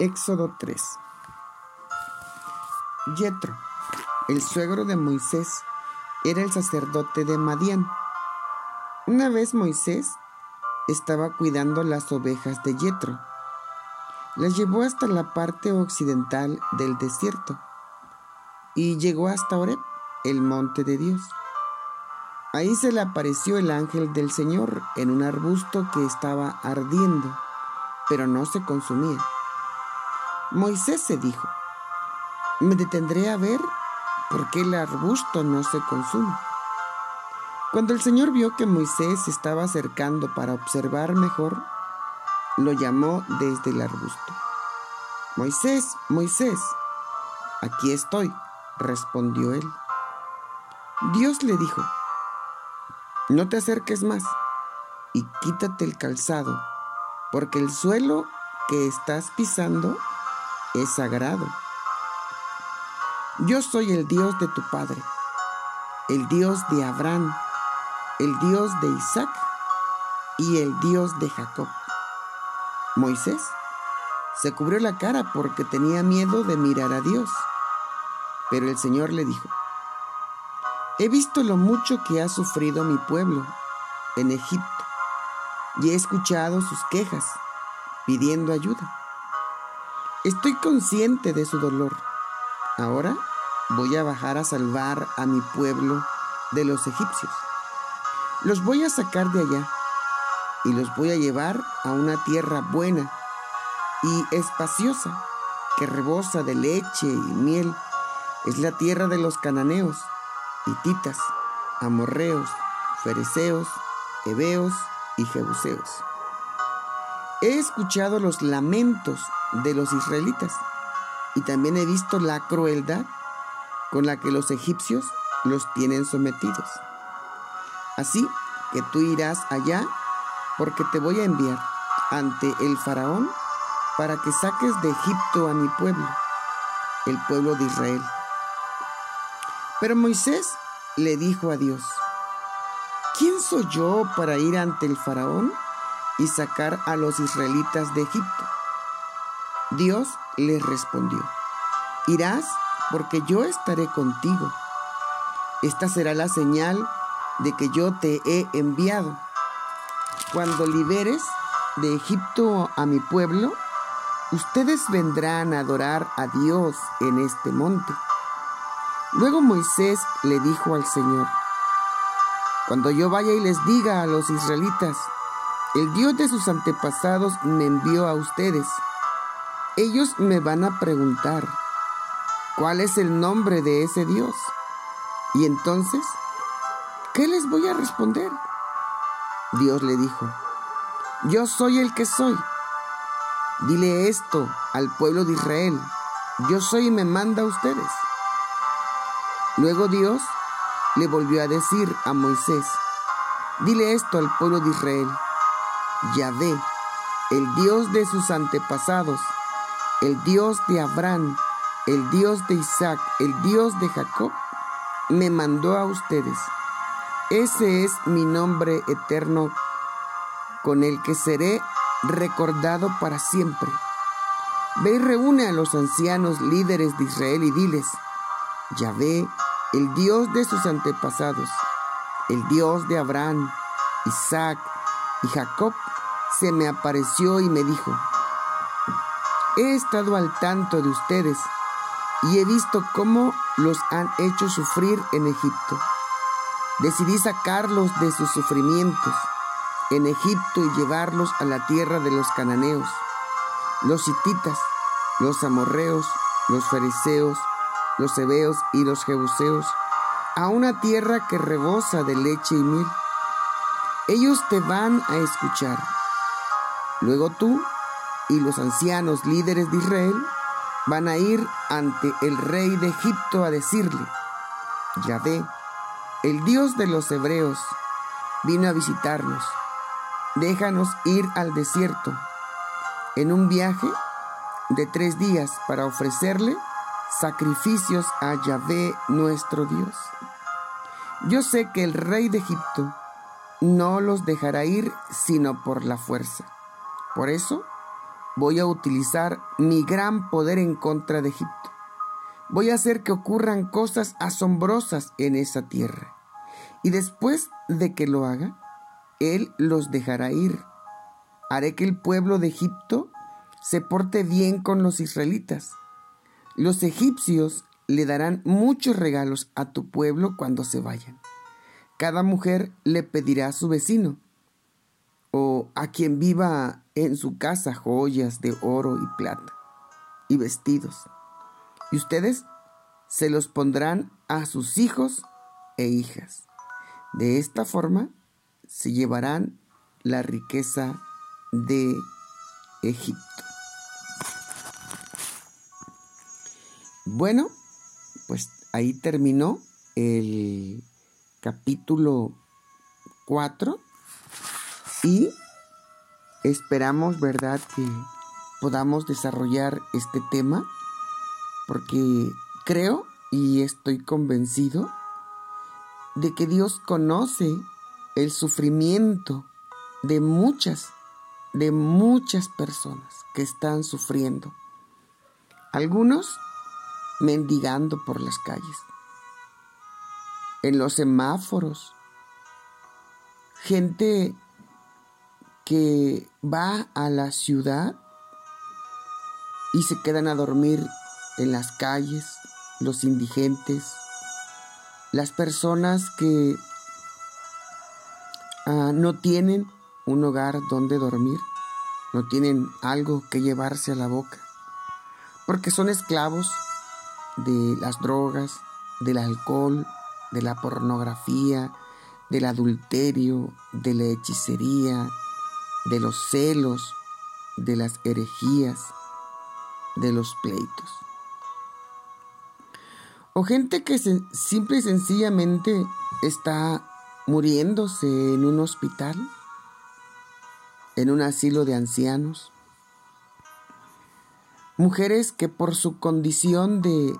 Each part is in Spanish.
Éxodo 3 Yetro, el suegro de Moisés, era el sacerdote de Madián. Una vez Moisés estaba cuidando las ovejas de Yetro. Las llevó hasta la parte occidental del desierto y llegó hasta Oreb, el monte de Dios. Ahí se le apareció el ángel del Señor en un arbusto que estaba ardiendo, pero no se consumía. Moisés se dijo, me detendré a ver por qué el arbusto no se consume. Cuando el Señor vio que Moisés se estaba acercando para observar mejor, lo llamó desde el arbusto. Moisés, Moisés, aquí estoy, respondió él. Dios le dijo, no te acerques más y quítate el calzado, porque el suelo que estás pisando es sagrado. Yo soy el Dios de tu Padre, el Dios de Abraham, el Dios de Isaac y el Dios de Jacob. Moisés se cubrió la cara porque tenía miedo de mirar a Dios. Pero el Señor le dijo, he visto lo mucho que ha sufrido mi pueblo en Egipto y he escuchado sus quejas pidiendo ayuda. Estoy consciente de su dolor. Ahora voy a bajar a salvar a mi pueblo de los egipcios. Los voy a sacar de allá y los voy a llevar a una tierra buena y espaciosa que rebosa de leche y miel. Es la tierra de los cananeos, hititas, amorreos, fereceos, heveos y jebuseos. He escuchado los lamentos de los israelitas y también he visto la crueldad con la que los egipcios los tienen sometidos. Así que tú irás allá porque te voy a enviar ante el faraón para que saques de Egipto a mi pueblo, el pueblo de Israel. Pero Moisés le dijo a Dios, ¿quién soy yo para ir ante el faraón y sacar a los israelitas de Egipto? Dios le respondió, irás porque yo estaré contigo. Esta será la señal de que yo te he enviado. Cuando liberes de Egipto a mi pueblo, ustedes vendrán a adorar a Dios en este monte. Luego Moisés le dijo al Señor, cuando yo vaya y les diga a los israelitas, el Dios de sus antepasados me envió a ustedes, ellos me van a preguntar, ¿cuál es el nombre de ese Dios? Y entonces, ¿qué les voy a responder? Dios le dijo, yo soy el que soy. Dile esto al pueblo de Israel, yo soy y me manda a ustedes. Luego Dios le volvió a decir a Moisés, dile esto al pueblo de Israel, Yahvé, el Dios de sus antepasados, el Dios de Abraham, el Dios de Isaac, el Dios de Jacob, me mandó a ustedes. Ese es mi nombre eterno con el que seré recordado para siempre. Ve y reúne a los ancianos líderes de Israel y diles, Yahvé, el Dios de sus antepasados, el Dios de Abraham, Isaac y Jacob, se me apareció y me dijo, He estado al tanto de ustedes y he visto cómo los han hecho sufrir en Egipto. Decidí sacarlos de sus sufrimientos en Egipto y llevarlos a la tierra de los cananeos, los hititas, los amorreos, los fariseos, los hebeos y los jebuseos, a una tierra que rebosa de leche y miel. Ellos te van a escuchar. Luego tú y los ancianos líderes de Israel van a ir ante el rey de Egipto a decirle, Yahvé, el Dios de los hebreos, vino a visitarnos. Déjanos ir al desierto en un viaje de tres días para ofrecerle sacrificios a Yahvé nuestro Dios. Yo sé que el rey de Egipto no los dejará ir sino por la fuerza. Por eso, voy a utilizar mi gran poder en contra de Egipto. Voy a hacer que ocurran cosas asombrosas en esa tierra. Y después de que lo haga, Él los dejará ir. Haré que el pueblo de Egipto se porte bien con los israelitas. Los egipcios le darán muchos regalos a tu pueblo cuando se vayan. Cada mujer le pedirá a su vecino a quien viva en su casa joyas de oro y plata y vestidos y ustedes se los pondrán a sus hijos e hijas. De esta forma se llevarán la riqueza de Egipto. Bueno, pues ahí terminó el capítulo 4 y esperamos, ¿verdad?, que podamos desarrollar este tema porque creo y estoy convencido de que Dios conoce el sufrimiento de muchas, de muchas personas que están sufriendo. Algunos mendigando por las calles, en los semáforos, gente que va a la ciudad y se quedan a dormir en las calles, los indigentes, las personas que ah, no tienen un hogar donde dormir, no tienen algo que llevarse a la boca, porque son esclavos de las drogas, del alcohol, de la pornografía, del adulterio, de la hechicería, de los celos, de las herejías, de los pleitos. O gente que simple y sencillamente está muriéndose en un hospital, en un asilo de ancianos. Mujeres que por su condición de,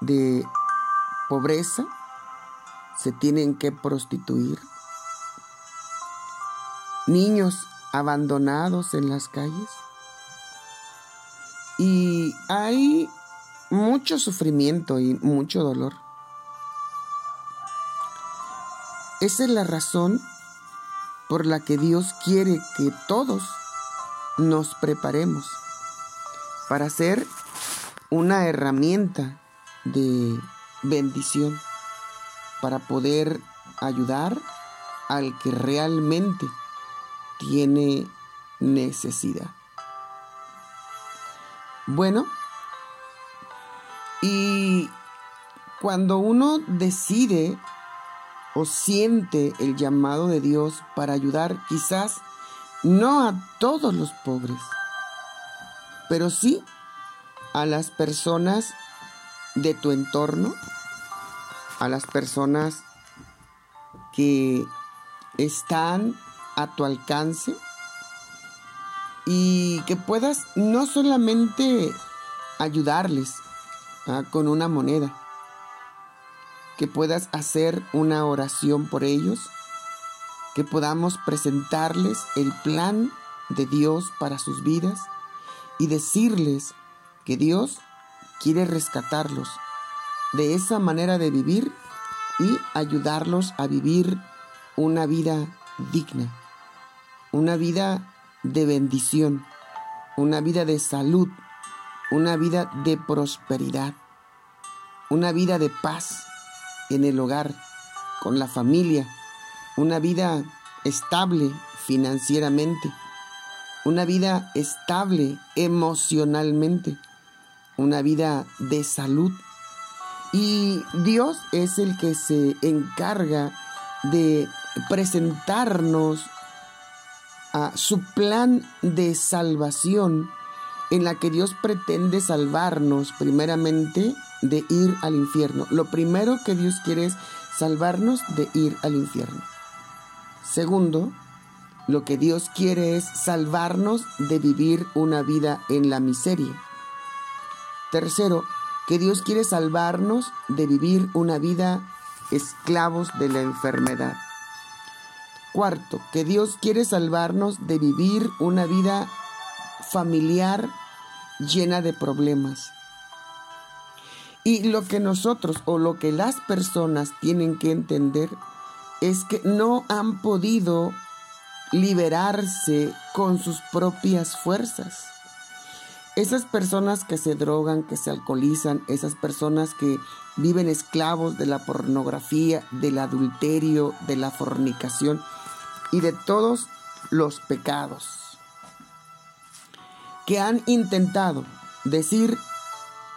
de pobreza se tienen que prostituir. Niños abandonados en las calles. Y hay mucho sufrimiento y mucho dolor. Esa es la razón por la que Dios quiere que todos nos preparemos para ser una herramienta de bendición, para poder ayudar al que realmente tiene necesidad. Bueno, y cuando uno decide o siente el llamado de Dios para ayudar quizás no a todos los pobres, pero sí a las personas de tu entorno, a las personas que están a tu alcance y que puedas no solamente ayudarles, Ah, con una moneda. Que puedas hacer una oración por ellos. Que podamos presentarles el plan de Dios para sus vidas y decirles que Dios quiere rescatarlos de esa manera de vivir y ayudarlos a vivir una vida digna, una vida de bendición, una vida de salud, una vida de prosperidad, una vida de paz en el hogar, con la familia, una vida estable financieramente, una vida estable emocionalmente, una vida de salud. Y Dios es el que se encarga de presentarnos a su plan de salvación en la que Dios pretende salvarnos primeramente de ir al infierno. Lo primero que Dios quiere es salvarnos de ir al infierno. Segundo, lo que Dios quiere es salvarnos de vivir una vida en la miseria. Tercero, que Dios quiere salvarnos de vivir una vida esclavos de la enfermedad. Cuarto, que Dios quiere salvarnos de vivir una vida familiar llena de problemas. Y lo que nosotros o lo que las personas tienen que entender es que no han podido liberarse con sus propias fuerzas. Esas personas que se drogan, que se alcoholizan, esas personas que viven esclavos de la pornografía, del adulterio, de la fornicación y de todos los pecados, que han intentado decir,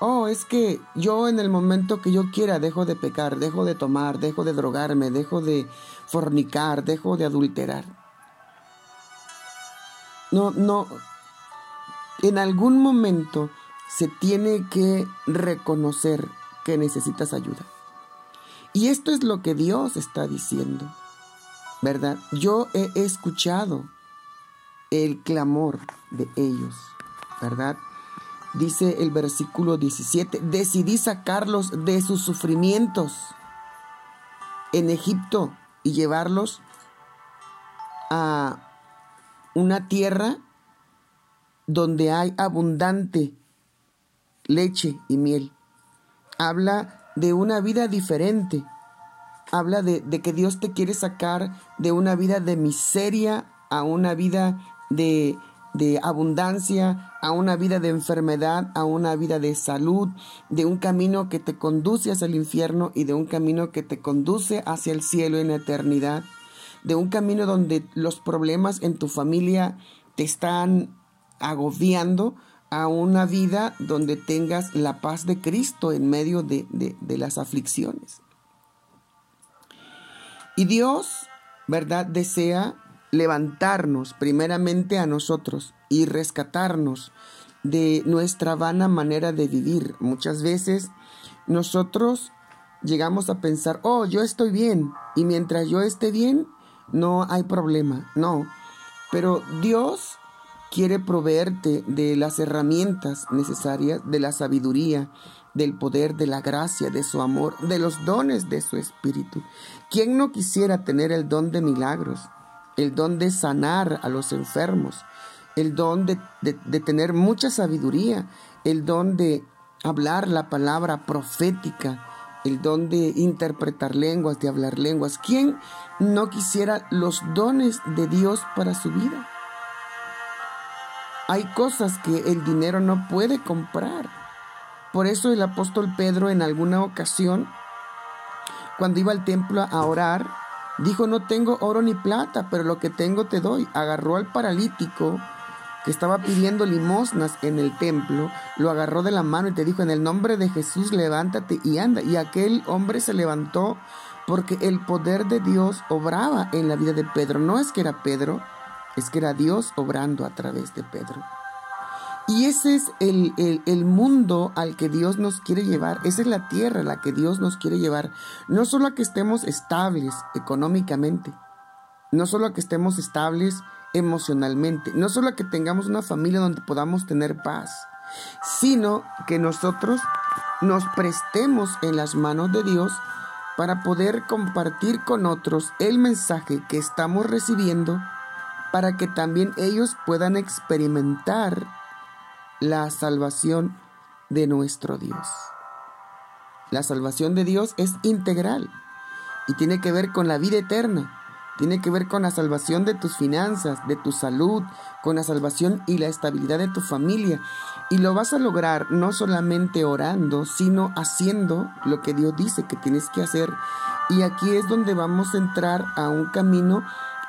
oh, es que yo en el momento que yo quiera dejo de pecar, dejo de tomar, dejo de drogarme, dejo de fornicar, dejo de adulterar. No, no, en algún momento se tiene que reconocer que necesitas ayuda. Y esto es lo que Dios está diciendo, ¿verdad? Yo he escuchado el clamor de ellos, ¿verdad? Dice el versículo 17, decidí sacarlos de sus sufrimientos en Egipto y llevarlos a una tierra donde hay abundante leche y miel. Habla de una vida diferente. Habla de, que Dios te quiere sacar de una vida de miseria a una vida de, de abundancia, a una vida de enfermedad, a una vida de salud, de un camino que te conduce hacia el infierno y de un camino que te conduce hacia el cielo en eternidad, de un camino donde los problemas en tu familia te están agobiando a una vida donde tengas la paz de Cristo en medio de, las aflicciones. Y Dios, ¿verdad? Desea levantarnos primeramente a nosotros y rescatarnos de nuestra vana manera de vivir. Muchas veces nosotros llegamos a pensar, oh, yo estoy bien y mientras yo esté bien, no hay problema. No, pero Dios quiere proveerte de las herramientas necesarias, de la sabiduría, del poder, de la gracia, de su amor, de los dones de su espíritu. ¿Quién no quisiera tener el don de milagros, el don de sanar a los enfermos, el don de, tener mucha sabiduría, el don de hablar la palabra profética, el don de interpretar lenguas, de hablar lenguas? ¿Quién no quisiera los dones de Dios para su vida? Hay cosas que el dinero no puede comprar. Por eso el apóstol Pedro en alguna ocasión, cuando iba al templo a orar, dijo, no tengo oro ni plata, pero lo que tengo te doy. Agarró al paralítico que estaba pidiendo limosnas en el templo, lo agarró de la mano y te dijo, en el nombre de Jesús, levántate y anda. Y aquel hombre se levantó porque el poder de Dios obraba en la vida de Pedro. No es que era Pedro, es que era Dios obrando a través de Pedro. Y ese es el, el, mundo al que Dios nos quiere llevar, esa es la tierra a la que Dios nos quiere llevar, no solo a que estemos estables económicamente, no solo a que estemos estables emocionalmente, no solo a que tengamos una familia donde podamos tener paz, sino que nosotros nos prestemos en las manos de Dios para poder compartir con otros el mensaje que estamos recibiendo para que también ellos puedan experimentar la salvación de nuestro Dios. La salvación de Dios es integral y tiene que ver con la vida eterna, tiene que ver con la salvación de tus finanzas, de tu salud, con la salvación y la estabilidad de tu familia. Y lo vas a lograr no solamente orando, sino haciendo lo que Dios dice que tienes que hacer. Y aquí es donde vamos a entrar a un camino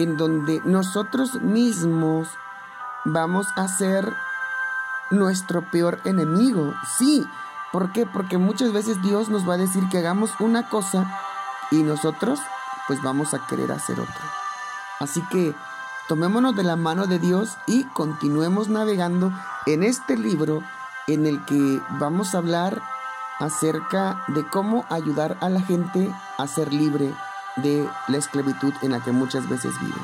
en donde nosotros mismos vamos a ser nuestro peor enemigo. Sí, ¿por qué? Porque muchas veces Dios nos va a decir que hagamos una cosa y nosotros pues vamos a querer hacer otra. Así que tomémonos de la mano de Dios y continuemos navegando en este libro en el que vamos a hablar acerca de cómo ayudar a la gente a ser libre de la esclavitud en la que muchas veces vive.